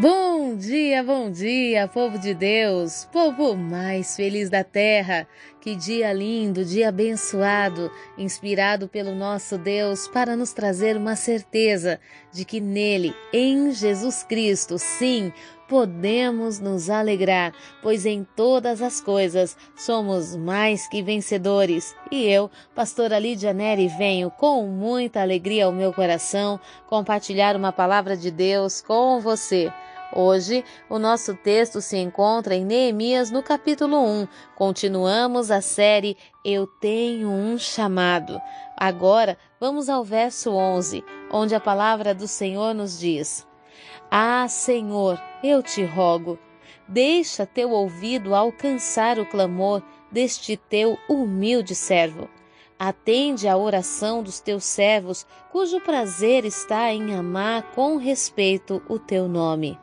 Bom dia, bom dia, povo de Deus, povo mais feliz da terra. Que dia lindo, dia abençoado, inspirado pelo nosso Deus para nos trazer uma certeza de que nele, em Jesus Cristo, sim, podemos nos alegrar, pois em todas as coisas somos mais que vencedores. E eu, pastora Lídia Neri, venho com muita alegria ao meu coração compartilhar uma palavra de Deus com você. Hoje, o nosso texto se encontra em Neemias no capítulo 1. Continuamos a série Eu Tenho um Chamado. Agora, vamos ao verso 11, onde a palavra do Senhor nos diz: ah, Senhor, eu te rogo, deixa teu ouvido alcançar o clamor deste teu humilde servo. Atende à oração dos teus servos, cujo prazer está em amar com respeito o teu nome.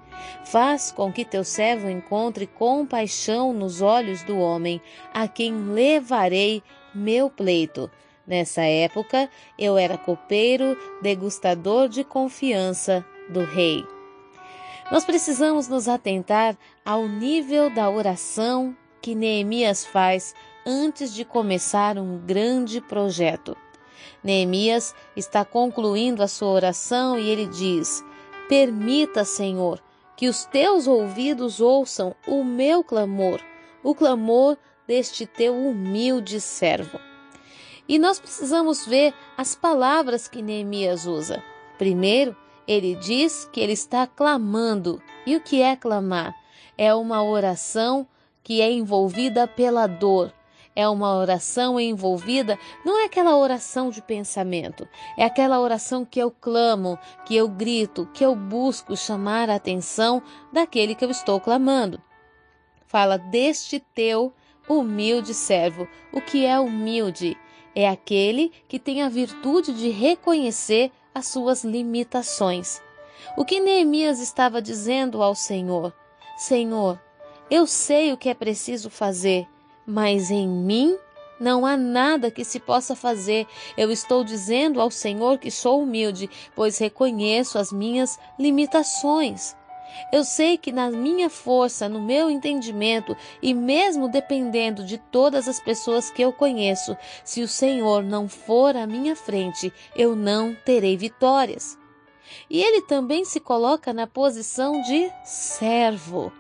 Faz com que teu servo encontre compaixão nos olhos do homem, a quem levarei meu pleito. Nessa época, eu era copeiro, degustador de confiança do rei. Nós precisamos nos atentar ao nível da oração que Neemias faz antes de começar um grande projeto. Neemias está concluindo a sua oração e ele diz: Permita, Senhor, que os teus ouvidos ouçam o meu clamor, o clamor deste teu humilde servo. E nós precisamos ver as palavras que Neemias usa. Primeiro, ele diz que ele está clamando. E o que é clamar? É uma oração que é envolvida pela dor. É uma oração envolvida, não é aquela oração de pensamento, é aquela oração que eu clamo, que eu grito, que eu busco chamar a atenção daquele que eu estou clamando. Fala deste teu humilde servo. O que é humilde? É aquele que tem a virtude de reconhecer as suas limitações. O que Neemias estava dizendo ao Senhor? Senhor, eu sei o que é preciso fazer, mas em mim não há nada que se possa fazer. Eu estou dizendo ao Senhor que sou humilde, pois reconheço as minhas limitações. Eu sei que na minha força, no meu entendimento e mesmo dependendo de todas as pessoas que eu conheço, se o Senhor não for à minha frente, eu não terei vitórias. E ele também se coloca na posição de servo.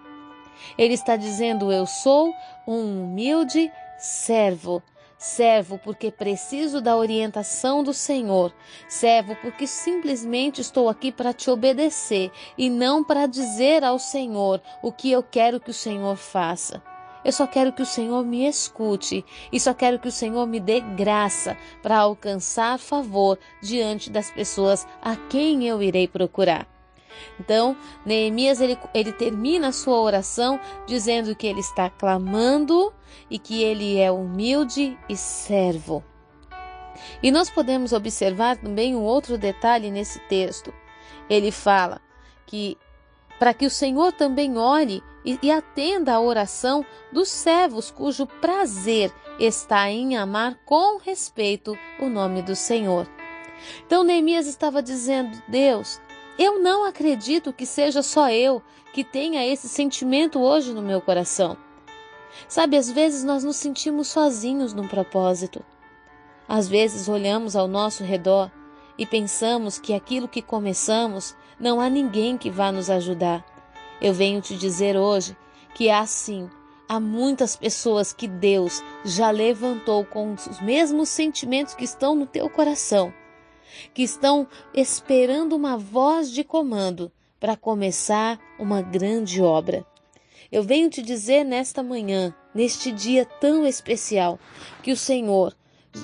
Ele está dizendo: Eu sou um humilde servo servo porque preciso da orientação do Senhor, servo porque simplesmente estou aqui para te obedecer e não para dizer ao Senhor o que eu quero que o Senhor faça. Eu só quero que o Senhor me escute e só quero que o Senhor me dê graça para alcançar favor diante das pessoas a quem eu irei procurar. Então, Neemias ele, ele termina a sua oração dizendo que ele está clamando e que ele é humilde e servo. E nós podemos observar também um outro detalhe nesse texto. Ele fala que para que o Senhor também olhe e, e atenda à oração dos servos cujo prazer está em amar com respeito o nome do Senhor. Então Neemias estava dizendo: Deus, eu não acredito que seja só eu que tenha esse sentimento hoje no meu coração. Sabe, às vezes nós nos sentimos sozinhos num propósito. Às vezes olhamos ao nosso redor e pensamos que aquilo que começamos não há ninguém que vá nos ajudar. Eu venho te dizer hoje que há sim, há muitas pessoas que Deus já levantou com os mesmos sentimentos que estão no teu coração que estão esperando uma voz de comando para começar uma grande obra. Eu venho te dizer nesta manhã, neste dia tão especial, que o Senhor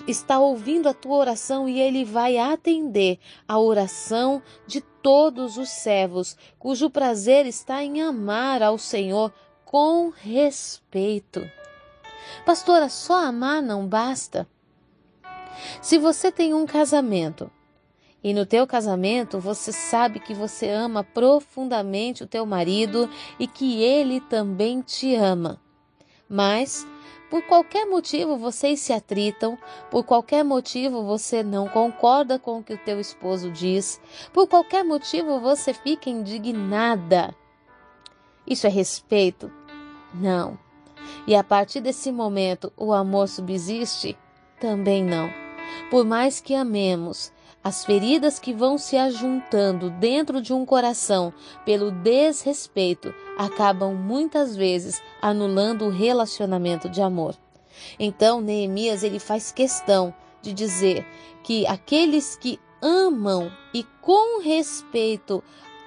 está ouvindo a tua oração e ele vai atender a oração de todos os servos, cujo prazer está em amar ao Senhor com respeito. Pastora, só amar não basta. Se você tem um casamento e no teu casamento você sabe que você ama profundamente o teu marido e que ele também te ama. Mas por qualquer motivo vocês se atritam, por qualquer motivo você não concorda com o que o teu esposo diz, por qualquer motivo você fica indignada. Isso é respeito? Não. E a partir desse momento o amor subsiste? Também não. Por mais que amemos, as feridas que vão se ajuntando dentro de um coração pelo desrespeito acabam muitas vezes anulando o relacionamento de amor. Então, Neemias ele faz questão de dizer que aqueles que amam e com respeito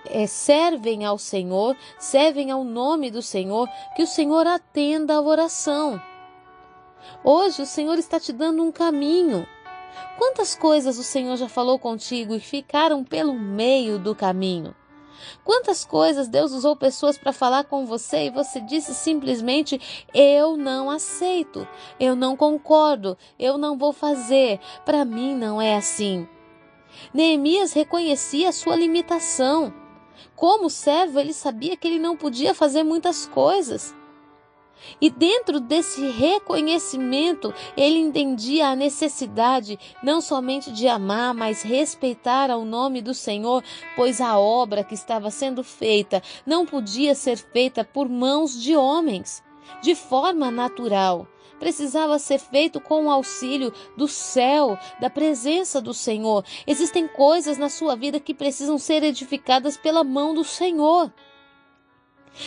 é, servem ao Senhor, servem ao nome do Senhor, que o Senhor atenda a oração. Hoje o Senhor está te dando um caminho. Quantas coisas o Senhor já falou contigo e ficaram pelo meio do caminho? Quantas coisas Deus usou pessoas para falar com você e você disse simplesmente: Eu não aceito, eu não concordo, eu não vou fazer, para mim não é assim. Neemias reconhecia a sua limitação. Como servo, ele sabia que ele não podia fazer muitas coisas. E dentro desse reconhecimento, ele entendia a necessidade não somente de amar, mas respeitar ao nome do Senhor, pois a obra que estava sendo feita não podia ser feita por mãos de homens, de forma natural precisava ser feito com o auxílio do céu, da presença do Senhor. Existem coisas na sua vida que precisam ser edificadas pela mão do Senhor.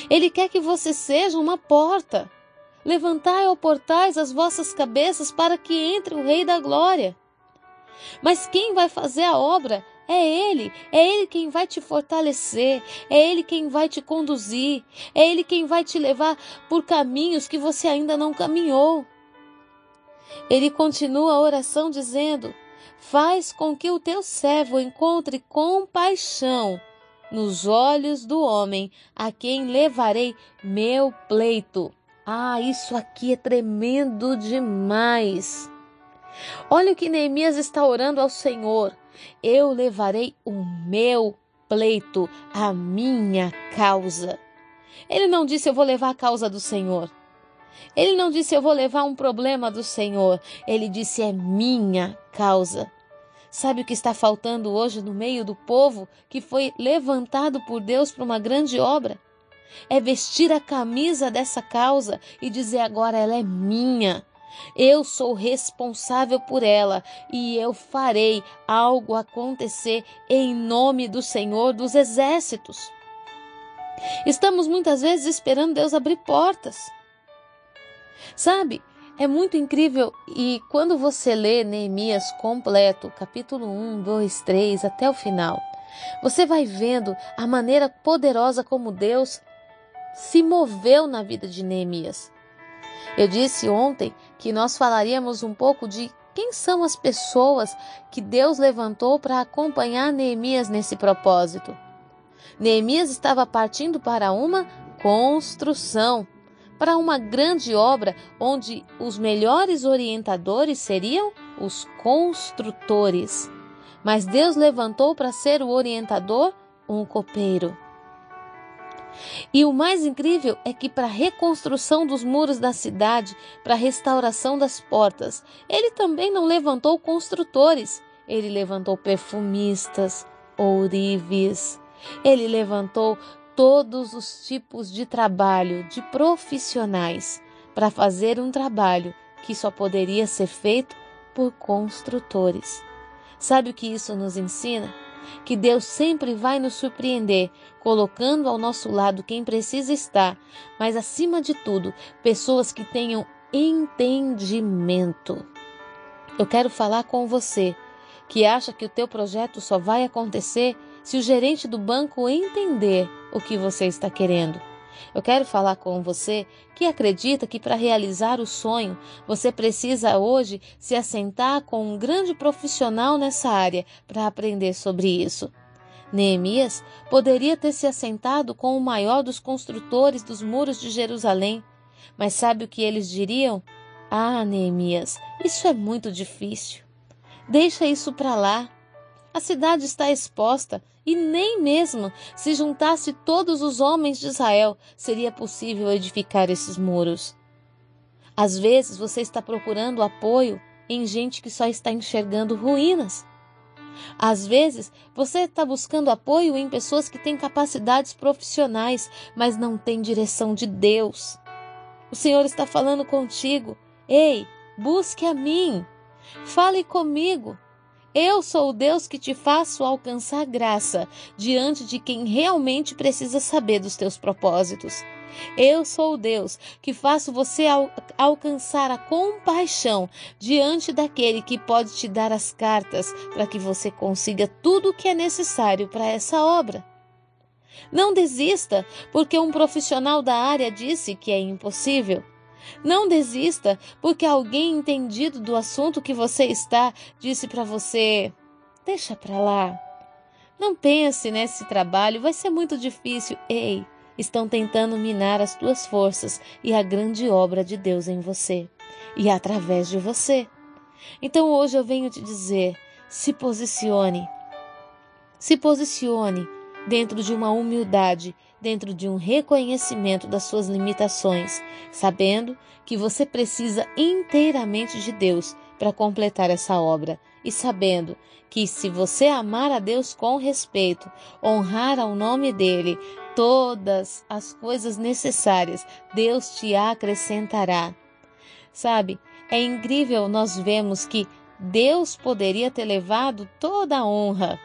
Ele quer que você seja uma porta. Levantai, ó portais, as vossas cabeças para que entre o Rei da Glória. Mas quem vai fazer a obra é Ele, é Ele quem vai te fortalecer, é Ele quem vai te conduzir, é Ele quem vai te levar por caminhos que você ainda não caminhou. Ele continua a oração dizendo: Faz com que o teu servo encontre compaixão nos olhos do homem a quem levarei meu pleito. Ah, isso aqui é tremendo demais. Olha o que Neemias está orando ao Senhor. Eu levarei o meu pleito, a minha causa. Ele não disse eu vou levar a causa do Senhor. Ele não disse eu vou levar um problema do Senhor. Ele disse é minha causa. Sabe o que está faltando hoje no meio do povo que foi levantado por Deus para uma grande obra? É vestir a camisa dessa causa e dizer agora ela é minha. Eu sou responsável por ela e eu farei algo acontecer em nome do Senhor dos Exércitos. Estamos muitas vezes esperando Deus abrir portas. Sabe, é muito incrível e quando você lê Neemias completo, capítulo 1, 2, 3 até o final, você vai vendo a maneira poderosa como Deus se moveu na vida de Neemias. Eu disse ontem que nós falaríamos um pouco de quem são as pessoas que Deus levantou para acompanhar Neemias nesse propósito. Neemias estava partindo para uma construção, para uma grande obra onde os melhores orientadores seriam os construtores. Mas Deus levantou para ser o orientador um copeiro. E o mais incrível é que, para a reconstrução dos muros da cidade, para a restauração das portas, ele também não levantou construtores, ele levantou perfumistas, ourives, ele levantou todos os tipos de trabalho de profissionais para fazer um trabalho que só poderia ser feito por construtores. Sabe o que isso nos ensina? que Deus sempre vai nos surpreender, colocando ao nosso lado quem precisa estar, mas acima de tudo, pessoas que tenham entendimento. Eu quero falar com você que acha que o teu projeto só vai acontecer se o gerente do banco entender o que você está querendo. Eu quero falar com você que acredita que para realizar o sonho você precisa hoje se assentar com um grande profissional nessa área para aprender sobre isso. Neemias poderia ter se assentado com o maior dos construtores dos muros de Jerusalém, mas sabe o que eles diriam? Ah, Neemias, isso é muito difícil. Deixa isso para lá. A cidade está exposta e nem mesmo se juntasse todos os homens de Israel seria possível edificar esses muros. Às vezes você está procurando apoio em gente que só está enxergando ruínas. Às vezes, você está buscando apoio em pessoas que têm capacidades profissionais, mas não têm direção de Deus. O Senhor está falando contigo. Ei, busque a mim. Fale comigo. Eu sou o Deus que te faço alcançar graça diante de quem realmente precisa saber dos teus propósitos. Eu sou o Deus que faço você al alcançar a compaixão diante daquele que pode te dar as cartas para que você consiga tudo o que é necessário para essa obra. Não desista porque um profissional da área disse que é impossível. Não desista porque alguém entendido do assunto que você está disse para você: deixa para lá. Não pense nesse trabalho, vai ser muito difícil. Ei, estão tentando minar as tuas forças e a grande obra de Deus em você e através de você. Então hoje eu venho te dizer: se posicione. Se posicione dentro de uma humildade dentro de um reconhecimento das suas limitações, sabendo que você precisa inteiramente de Deus para completar essa obra e sabendo que se você amar a Deus com respeito, honrar ao nome dele, todas as coisas necessárias Deus te acrescentará. Sabe, é incrível nós vemos que Deus poderia ter levado toda a honra,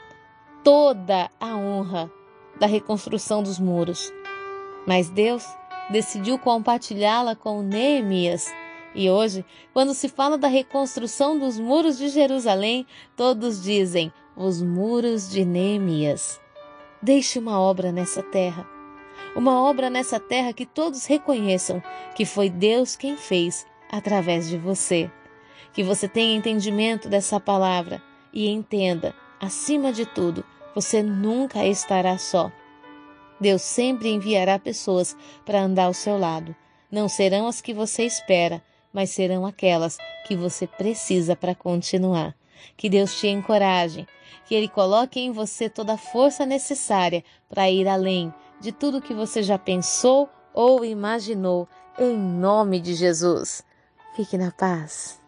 toda a honra da reconstrução dos muros. Mas Deus decidiu compartilhá-la com Neemias. E hoje, quando se fala da reconstrução dos muros de Jerusalém, todos dizem: os muros de Neemias. Deixe uma obra nessa terra. Uma obra nessa terra que todos reconheçam que foi Deus quem fez através de você. Que você tenha entendimento dessa palavra e entenda, acima de tudo, você nunca estará só. Deus sempre enviará pessoas para andar ao seu lado. Não serão as que você espera, mas serão aquelas que você precisa para continuar. Que Deus te encoraje, que Ele coloque em você toda a força necessária para ir além de tudo que você já pensou ou imaginou, em nome de Jesus. Fique na paz.